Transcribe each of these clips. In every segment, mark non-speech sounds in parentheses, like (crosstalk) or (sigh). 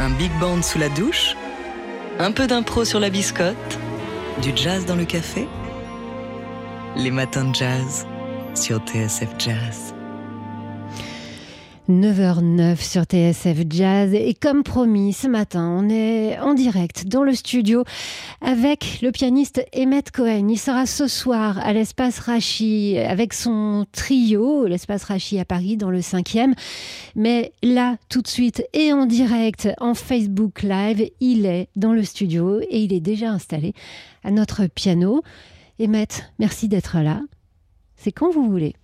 Un big band sous la douche Un peu d'impro sur la biscotte Du jazz dans le café Les matins de jazz sur TSF Jazz. 9h09 sur TSF Jazz et comme promis ce matin on est en direct dans le studio avec le pianiste Emmett Cohen. Il sera ce soir à l'espace Rachi avec son trio, l'espace Rachi à Paris dans le 5e. Mais là tout de suite et en direct en Facebook Live, il est dans le studio et il est déjà installé à notre piano. Emmett, merci d'être là. C'est quand vous voulez.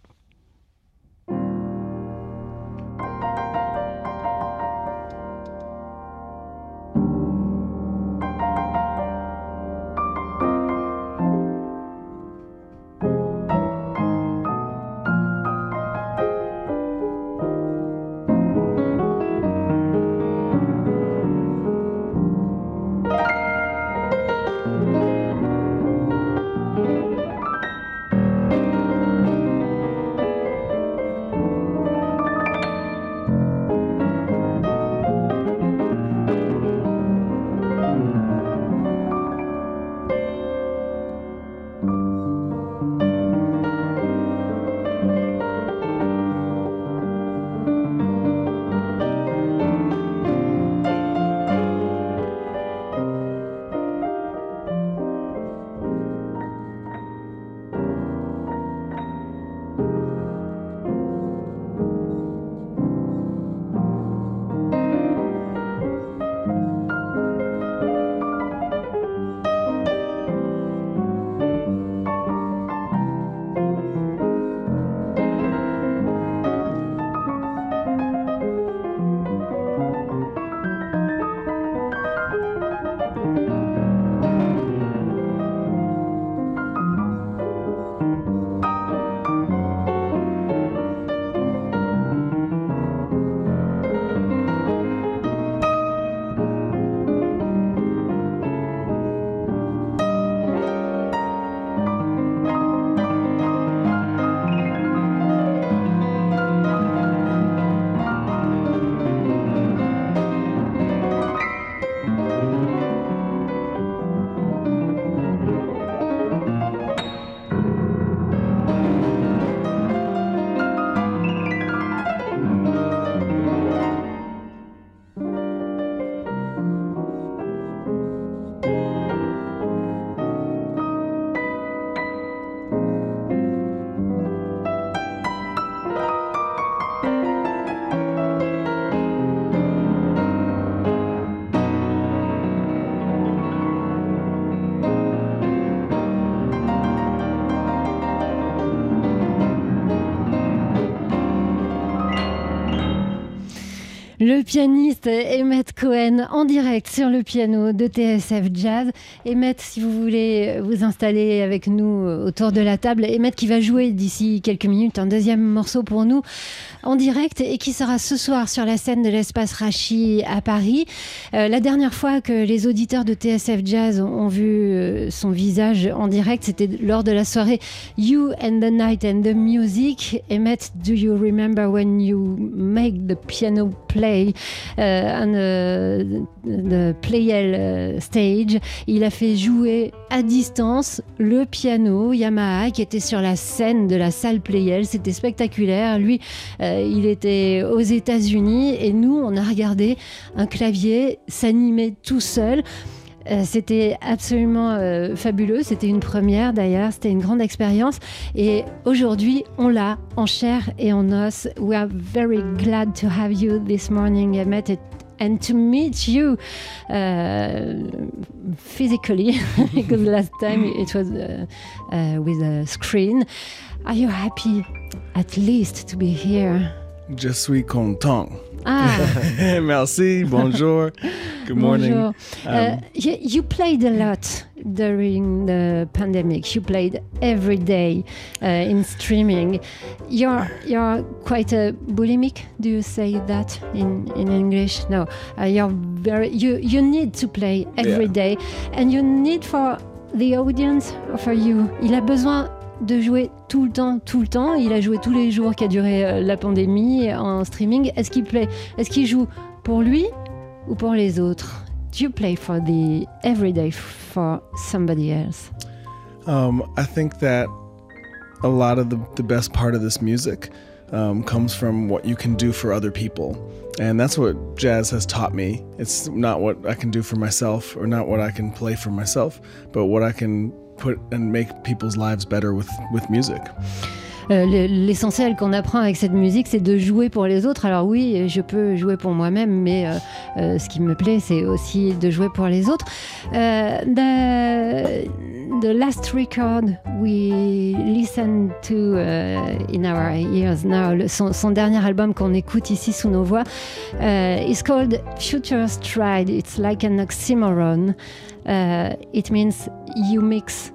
Le pianiste Emmett Cohen en direct sur le piano de TSF Jazz. Emmett, si vous voulez vous installer avec nous autour de la table, Emmett qui va jouer d'ici quelques minutes un deuxième morceau pour nous en direct et qui sera ce soir sur la scène de l'espace Rachi à Paris. Euh, la dernière fois que les auditeurs de TSF Jazz ont, vu euh, son visage en direct, c'était lors de la soirée You and the Night and the Music. Emmett, do you remember when you make the piano play? Uh, on the, the Playel stage? Il a fait jouer à distance le piano Yamaha qui était sur la scène de la salle Playel. C'était spectaculaire. Lui, euh, il était aux États-Unis et nous, on a regardé un clavier s'animer tout seul. Euh, c'était absolument euh, fabuleux. C'était une première d'ailleurs. C'était une grande expérience. Et aujourd'hui, on l'a en chair et en os. We are very glad to have you this morning, Emmett. and to meet you uh, physically (laughs) because last time it was uh, uh, with a screen. Are you happy at least to be here? Je suis content. Ah. (laughs) Merci. Bonjour. Good morning. Bonjour. Um, you, you, played a lot during the pandemic. You played every day uh, in streaming. You're you're quite a bulimic. Do you say that in, in English? No. Uh, you're very you you need to play every Yeah. day, and you need for the audience for you. Il a besoin de jouer tout le temps, tout le temps. Il a joué tous les jours qu'a duré euh, la pandémie en streaming. Est-ce qu'il plaît Est-ce qu'il joue pour lui ou pour les autres? Do you play for the everyday for somebody else? Um, I think that a lot of the, the best part of this music um, comes from what you can do for other people. And that's what jazz has taught me. It's not what I can do for myself or not what I can play for myself, but what I can put and make people's lives better with, with music. Euh, le- L'essentiel qu'on apprend avec cette musique, c'est de jouer pour les autres. Alors oui, je peux jouer pour moi-même, mais euh, euh, ce qui me plaît, c'est aussi de jouer pour les autres. Euh, the, last record we listen to uh, in our ears now, le- son, son dernier album qu'on écoute ici sous nos voix, uh, is called Future Stride. It's like an oxymoron. Uh, it means you mix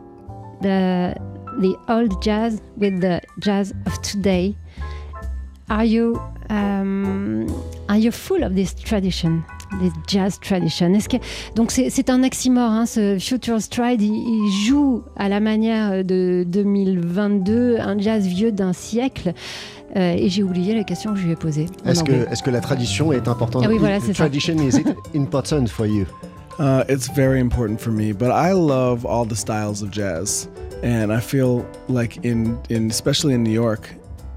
the the old jazz with the jazz of today. Are you um, are you full of this tradition, this jazz tradition Est-ce que donc c'est un oxymore, hein, ce Future Stride, il, il joue à la manière de 2022 un jazz vieux d'un siècle. Euh, et j'ai oublié la question que je lui ai posée. Est-ce que, est-ce que la tradition est importante? Ah oui, voilà, c'est ça. Tradition, is it (laughs) important for you? Uh, it's very important for me, but I love all the styles of jazz, and I feel like in in especially in New York,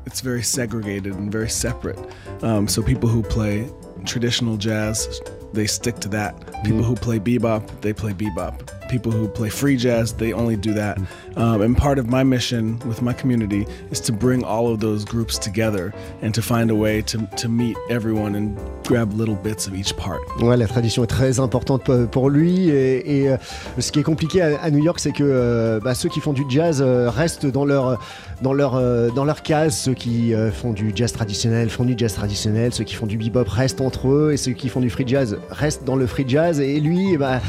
it's very segregated and very separate. Um, so people who play traditional jazz, they stick to that. People hmm. who play bebop, they play bebop. People who play free jazz, they only do that. Um, and part of my mission with my community is to bring all of those groups together and to find a way to, to meet everyone and grab little bits of each part. Ouais, la tradition est très importante pour- lui. Et, et, euh, ce qui est compliqué à, à New York, c'est que euh, bah, ceux qui font du jazz euh, restent dans leur, dans, leur, euh, dans leur case. Ceux qui euh, font du jazz traditionnel font du jazz traditionnel. Ceux qui font du bebop restent entre eux. Et ceux qui font du free jazz restent dans le free jazz. Et lui, eh bah,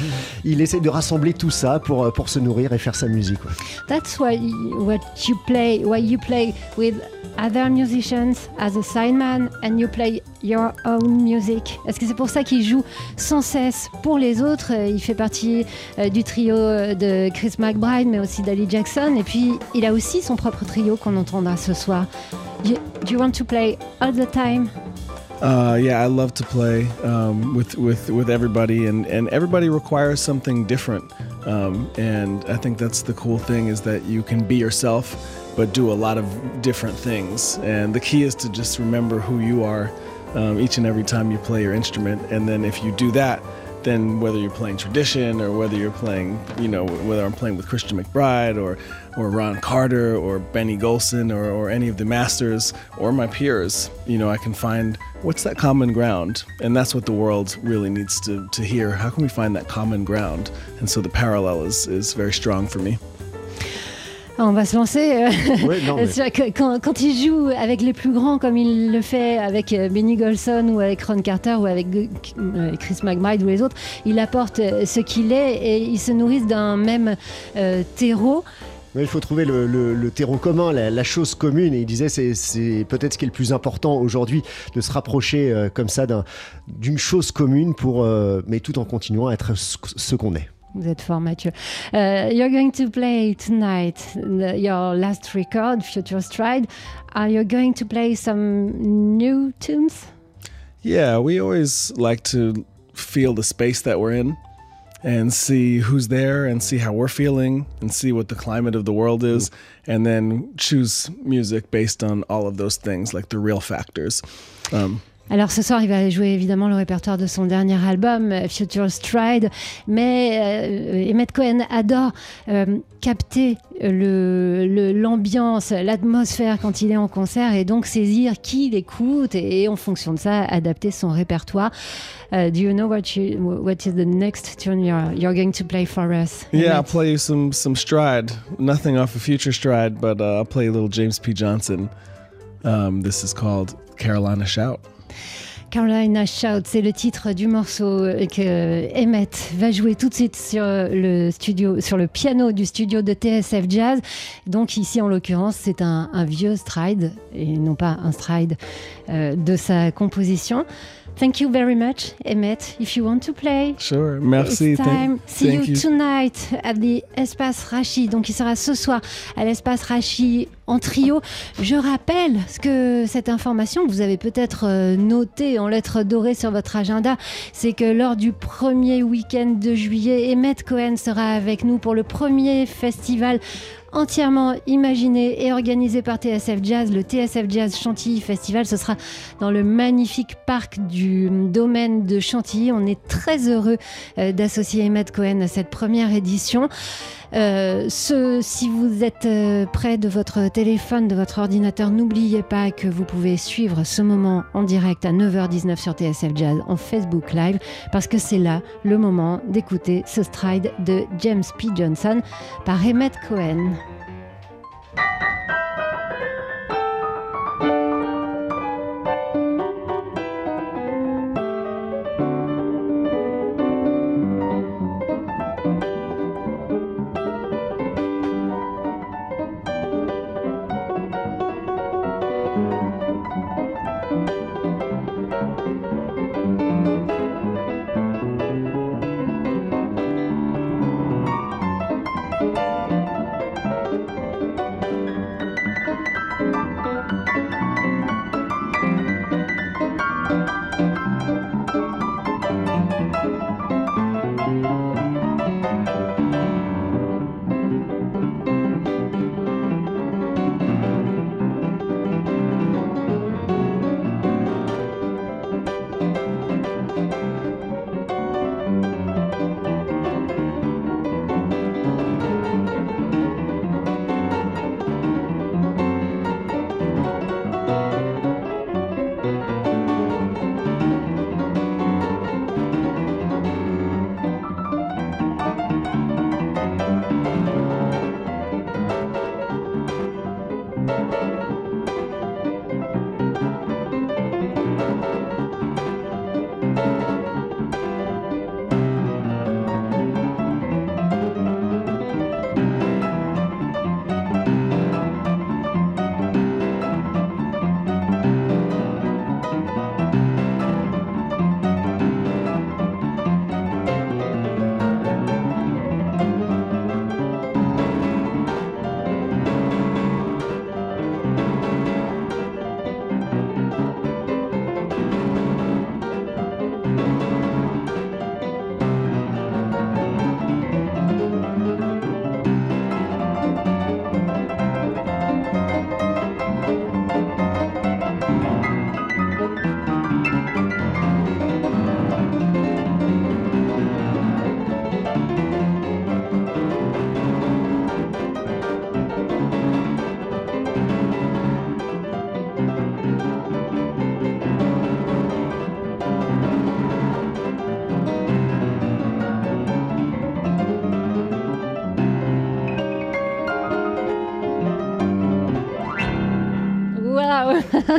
il essaie de rassembler tout ça pour, euh, pour se nourrir et faire sa musique. ouais. That's why what you play, why you play with other musicians as a sideman and you play your own music. Est-ce que c'est pour ça qu'il joue sans cesse pour les autres Il fait partie euh, du trio euh, de Chris McBride, mais aussi d'Ali Jackson. Et puis il a aussi son propre trio qu'on entendra ce soir. Do you want to play all the time? Uh, yeah, I love to play um, with with with everybody, and and everybody requires something different. Um, and I think that's the cool thing is that you can be yourself, but do a lot of different things. And the key is to just remember who you are um, each and every time you play your instrument. And then if you do that, then whether you're playing tradition or whether you're playing, you know, whether I'm playing with Christian McBride or or Ron Carter or Benny Golson or, or any of the masters or my peers, you know, I can find what's that common ground, and that's what the world really needs to to hear. How can we find that common ground? And so the parallel is is very strong for me. Ah, On va se lancer. euh, Ouais, non, (laughs) mais- C'est-à-dire que Quand, quand il joue avec les plus grands, comme il le fait avec euh, Benny Golson ou avec Ron Carter ou avec Chris McBride ou les autres, il apporte euh, ce qu'il est et ils se nourrissent d'un même euh, terreau. Il faut trouver le, le- le terreau commun, la, la chose commune. Et il disait c'est c'est peut-être ce qui est le plus important aujourd'hui, de se rapprocher euh, comme ça d'un- d'une chose commune, pour, euh, mais tout en continuant à être ce, ce qu'on est. Vous êtes fort, Mathieu. Euh, you're going to play tonight your last record, Future Stride. Are you going to play some new tunes? Yeah, we always like to feel the space that we're in and see who's there and see how we're feeling and see what the climate of the world is and then choose music based on all of those things like the real factors. Um, Alors ce soir, il va jouer évidemment le répertoire de son dernier album, euh, Future Stride, mais euh, Emmett Cohen adore euh, capter le- le- l'ambiance, l'atmosphère quand il est en concert et donc saisir qui l'écoute et, en fonction de ça, adapter son répertoire. Do you know what, you, what is the next tune you're, you're going to play for us? yeah, I'll play you some some stride. Nothing off of Future Stride, but uh, I'll play a little James P. Johnson. Um, this is called Carolina Shout. Carolina Shout, c'est le titre du morceau que Emmett va jouer tout de suite sur le studio, sur le piano du studio de TSF Jazz. Donc ici, en l'occurrence, c'est un, un vieux stride et non pas un stride euh, de sa composition. Thank you very much, Emmett. If you want to play, Sure. Merci. it's time. Thank, See thank you, tonight at the Espace Rachi. Donc, il sera ce soir à l'Espace Rachi en trio. Je rappelle ce que cette information que vous avez peut-être euh, notée en lettres dorées sur votre agenda, c'est que lors du premier week-end de juillet, Emmett Cohen sera avec nous pour le premier festival entièrement imaginé et organisé par TSF Jazz, le TSF Jazz Chantilly Festival. Ce sera dans le magnifique parc du domaine de Chantilly. On est très heureux euh, d'associer Emmett Cohen à cette première édition. Euh, si vous êtes euh, près de votre téléphone, de votre ordinateur, n'oubliez pas que vous pouvez suivre ce moment en direct à 9h19 sur TSF Jazz en Facebook Live parce que c'est là le moment d'écouter ce stride de James P. Johnson par Emmett Cohen.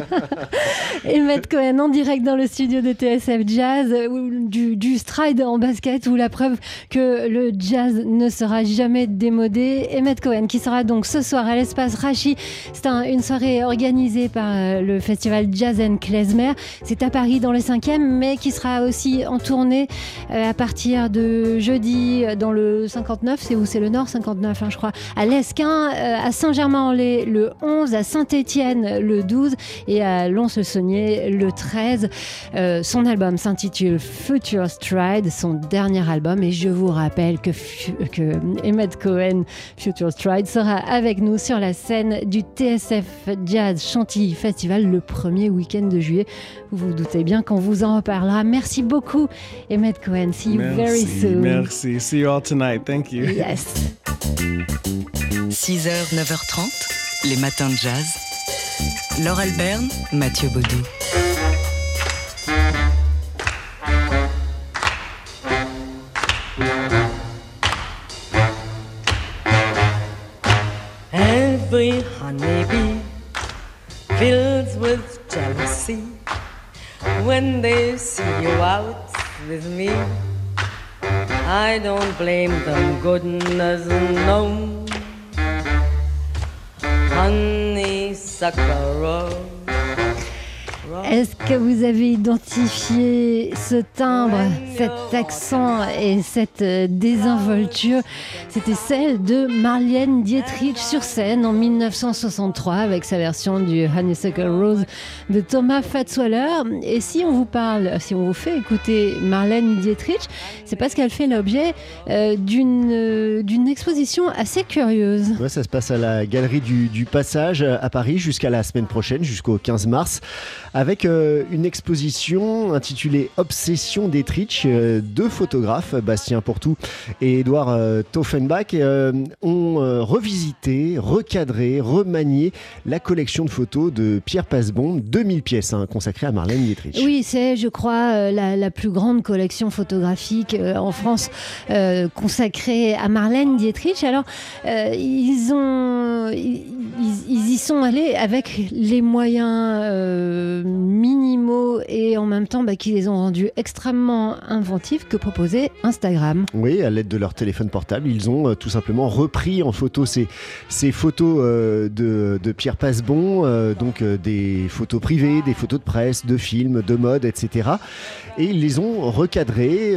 (laughs) Waouh Emmett Cohen en direct dans le studio de TSF Jazz, euh, du, du stride en basket, ou la preuve que le jazz ne sera jamais démodé. Emmett Cohen qui sera donc ce soir à l'espace Rachi. C'est un- une soirée organisée par euh, le festival Jazz and Klezmer. C'est à Paris dans le 5e, mais qui sera aussi en tournée euh, à partir de jeudi dans le 59, c'est où? C'est le Nord 59, hein, je crois. À l'Esquin, à Saint-Germain-en-Laye le 11, à Saint-Étienne le 12 et à Lons-le-Saunier le 13. Euh, son album s'intitule Future Stride, son dernier album. Et je vous rappelle que, que Emmett Cohen, Future Stride, sera avec nous sur la scène du TSF Jazz Chantilly Festival le premier week-end de juillet. Vous vous doutez bien qu'on vous en reparlera. Merci beaucoup, Emmett Cohen. See you very Merci. soon. Merci. See you all tonight. Thank you. Yes. 6h, 9h30, les matins de jazz. Laure Alberne, Mathieu Baudou. Every honeybee fills with jealousy when they see you out with me. I don't blame them, goodness no. Honeysuckle rose. Est-ce que vous avez identifié ce timbre, cet accent et cette euh, désinvolture? C'était celle de Marlène Dietrich sur scène en 1963 avec sa version du Honeysuckle Rose de Thomas Fatzwaller. Et si on vous parle, si on vous fait écouter Marlène Dietrich, c'est parce qu'elle fait l'objet euh, d'une euh, d'une exposition assez curieuse. Ouais, ça se passe à la galerie du, du Passage à Paris jusqu'à la semaine prochaine, jusqu'au 15 mars, avec euh, une exposition intitulée Obsession d'Etrich. Euh, deux photographes, Bastien Portou et Edouard euh, Toffenbach, ont revisité, recadré, remanié la collection de photos de Pierre Passebon, 2000 pièces hein, consacrées à Marlène Dietrich. Oui, c'est, je crois, la, plus grande collection photographique en France consacrée à Marlène Dietrich. Alors, ils ont, ils, y sont allés avec les moyens minimaux et en même temps bah, qui les ont rendus extrêmement inventifs que proposait Instagram. Oui, à l'aide de leur téléphone portable, ils ont euh, tout simplement repris en photo ces, photos euh, de, Pierre Passebon, euh, donc des photos privées, des photos de presse, de films, de mode, etc. Et ils les ont recadrées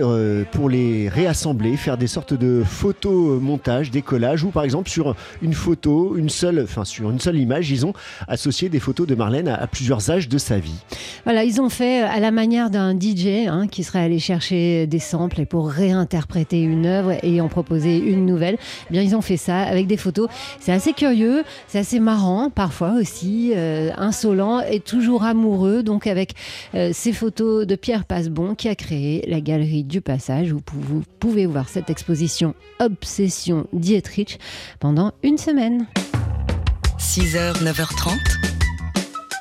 pour les réassembler, faire des sortes de photos montage, des collages, ou par exemple sur une photo, une seule, enfin sur une seule image, ils ont associé des photos de Marlène à, à plusieurs âges de sa vie. Voilà, ils ont fait à la manière d'un DJ hein, qui serait allé chercher des samples et pour réinterpréter une œuvre et en proposer une nouvelle. Eh bien, ils ont fait ça avec des photos. C'est assez curieux, c'est assez marrant, parfois aussi euh, insolent et toujours amoureux. Donc, avec euh, ces photos de Pierre Passebon qui a créé la galerie du Passage où vous pouvez voir cette exposition Obsession Dietrich pendant une semaine. 6h, 9h30.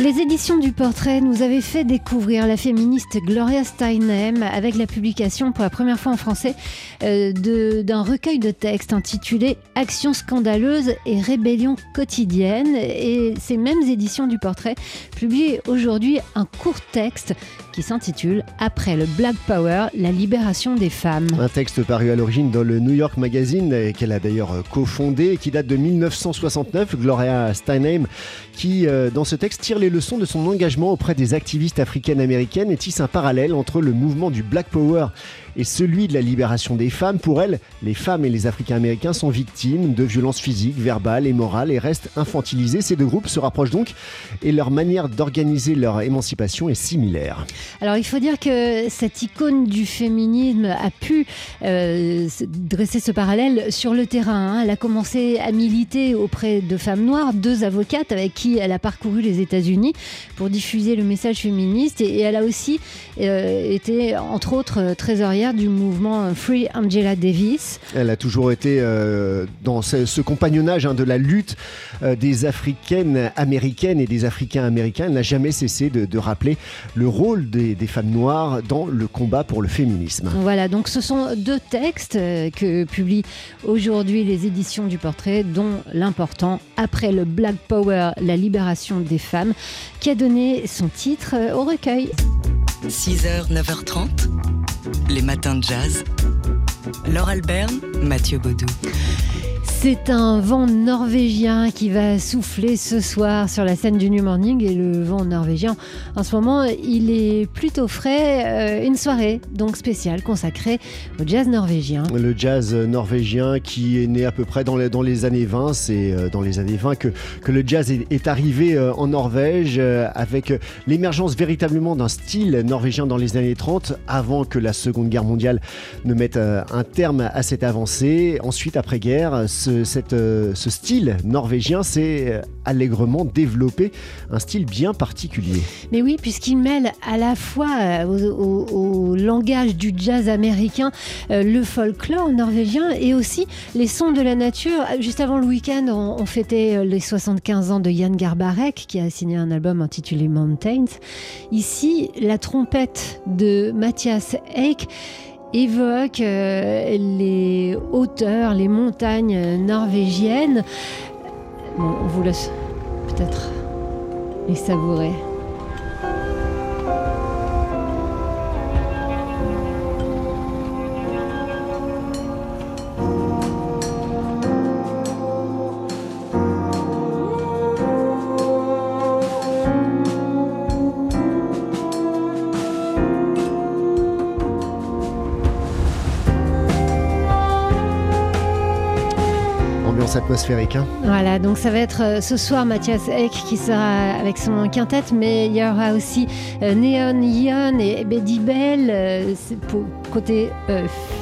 Les éditions du portrait nous avaient fait découvrir la féministe Gloria Steinem avec la publication pour la première fois en français euh, d'un recueil de textes intitulé Actions scandaleuses et rébellions quotidiennes. Et ces mêmes éditions du portrait publient aujourd'hui un court texte qui s'intitule Après le Black Power, la libération des femmes. Un texte paru à l'origine dans le New York Magazine, qu'elle a d'ailleurs cofondé, et qui date de 1969. Gloria Steinem, qui, euh, dans ce texte, tire les leçons de son engagement auprès des activistes africaines-américaines et tisse un parallèle entre le mouvement du Black Power et celui de la libération des femmes. Pour elle, les femmes et les Africains-américains sont victimes de violences physiques, verbales et morales et restent infantilisés. Ces deux groupes se rapprochent donc et leur manière d'organiser leur émancipation est similaire. Alors il faut dire que cette icône du féminisme a pu euh, se- dresser ce parallèle sur le terrain. hein. Elle a commencé à militer auprès de femmes noires, deux avocates avec qui elle a parcouru les États-Unis pour diffuser le message féministe. Et, elle a aussi euh, été, entre autres, euh, du mouvement Free Angela Davis. Elle a toujours été euh, dans ce, ce compagnonnage hein, de la lutte euh, des Africaines américaines et des Africains américains. Elle n'a jamais cessé de, de rappeler le rôle des, des femmes noires dans le combat pour le féminisme. Voilà, donc ce sont deux textes euh, que publient aujourd'hui les éditions du portrait, dont l'important Après le Black Power, la libération des femmes, qui a donné son titre au recueil. 6h, 9h30. Les matins de jazz. Laure Alberne, Mathieu Baudou. C'est un vent norvégien qui va souffler ce soir sur la scène du New Morning et le vent norvégien en ce moment il est plutôt frais. Euh, une soirée donc spéciale consacrée au jazz norvégien. Le jazz norvégien qui est né à peu près dans les, années 20, c'est euh, dans les années 20 que, que le jazz est, arrivé euh, en Norvège euh, avec euh, l'émergence véritablement d'un style norvégien dans les années 30 avant que la Seconde Guerre mondiale ne mette euh, un terme à cette avancée. Ensuite, après-guerre, ce, cette, euh, ce style norvégien s'est euh, allègrement développé, un style bien particulier. Mais oui, puisqu'il mêle à la fois euh, au, langage du jazz américain le folklore norvégien et aussi les sons de la nature. Juste avant le week-end, on, fêtait les 75 ans de Jan Garbarek qui a signé un album intitulé Mountains. Ici, la trompette de Mathias Eik évoque euh, les hauteurs, les montagnes norvégiennes. Bon, on vous laisse peut-être les savourer. Hein. Voilà, donc ça va être euh, ce soir Mathias Eck qui sera avec son quintet, mais il y aura aussi euh, Neon Ion et Betty Bell, euh, côté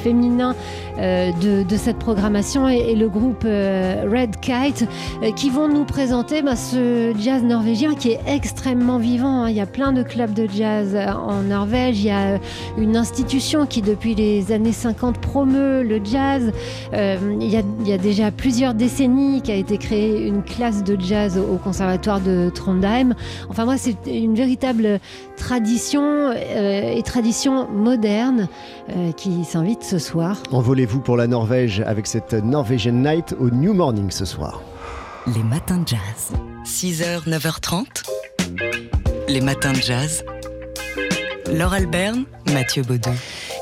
féminin de, cette programmation, et, le groupe Red Kite qui vont nous présenter bah, ce jazz norvégien qui est extrêmement vivant. Hein. Il y a plein de clubs de jazz en Norvège, il y a une institution qui depuis les années 50 promeut le jazz. il, y a, déjà plusieurs décennies qu'a été créée une classe de jazz au conservatoire de Trondheim. Enfin moi c'est une véritable tradition euh, et tradition moderne euh, qui s'invite ce soir. Envolez-vous pour la Norvège avec cette Norwegian Night au New Morning ce soir. Les matins de jazz. 6h, 9h30. Les matins de jazz. Laure Alberne, Mathieu Baudou.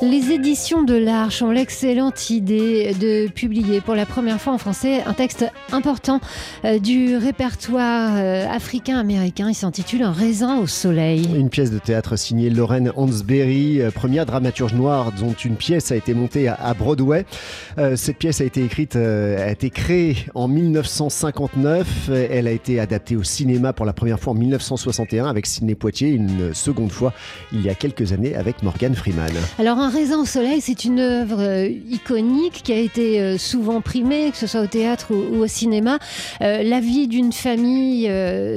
Les éditions de l'Arche ont l'excellente idée de publier pour la première fois en français un texte important euh, du répertoire euh, africain-américain. Il s'intitule Un raisin au soleil. Une pièce de théâtre signée Lorraine Hansberry, euh, première dramaturge noire dont une pièce a été montée à Broadway. Cette pièce a été écrite, a été créée en 1959. Elle a été adaptée au cinéma pour la première fois en 1961 avec Sidney Poitier, une seconde fois il y a quelques années avec Morgan Freeman. Alors un raisin au soleil, c'est une œuvre euh, iconique qui a été euh, souvent primée, que ce soit au théâtre ou, au cinéma. Euh, la vie d'une famille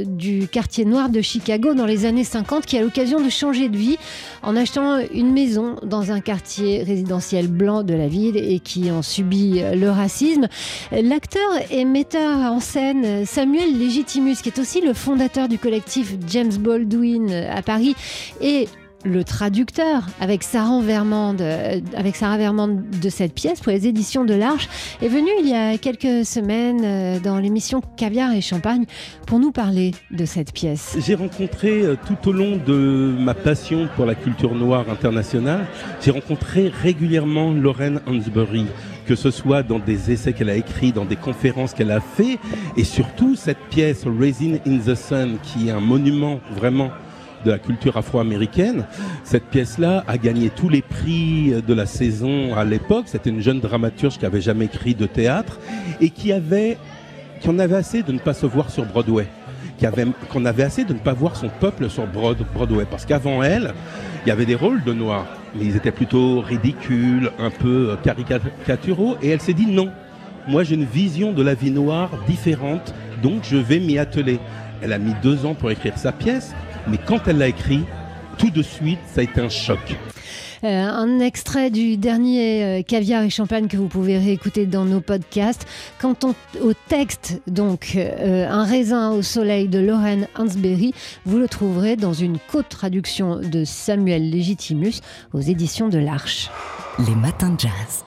du quartier noir de Chicago dans les années 50 qui a l'occasion de changer de vie en achetant une maison dans un quartier résidentiel blanc de la ville et qui en subit le racisme. L'acteur et metteur en scène Samuel Legitimus, qui est aussi le fondateur du collectif James Baldwin à Paris et le traducteur avec Sarah Vermande, euh, avec Sarah Vermande de cette pièce pour les éditions de l'Arche, est venu il y a quelques semaines euh, dans l'émission Caviar et Champagne pour nous parler de cette pièce. J'ai rencontré euh, tout au long de ma passion pour la culture noire internationale, j'ai rencontré régulièrement Lorraine Hansberry que ce soit dans des essais qu'elle a écrits, dans des conférences qu'elle a fait, et surtout cette pièce Raisin in the Sun, qui est un monument vraiment de la culture afro-américaine. Cette pièce-là a gagné tous les prix de la saison à l'époque. C'était une jeune dramaturge qui avait jamais écrit de théâtre et qui avait, qui en avait assez de ne pas se voir sur Broadway. Qui avait, qu'on avait assez de ne pas voir son peuple sur Broadway. Parce qu'avant elle, il y avait des rôles de noirs, mais ils étaient plutôt ridicules, un peu caricaturaux. Et elle s'est dit non, moi j'ai une vision de la vie noire différente, donc je vais m'y atteler. Elle a mis deux ans pour écrire sa pièce, mais quand elle l'a écrit, tout de suite, ça a été un choc. Euh, un extrait du dernier euh, Caviar et Champagne que vous pouvez réécouter dans nos podcasts. Quant au texte, donc euh, Un raisin au soleil de Lorraine Hansberry, vous le trouverez dans une co-traduction de Samuel Legitimus aux éditions de l'Arche. Les matins de jazz.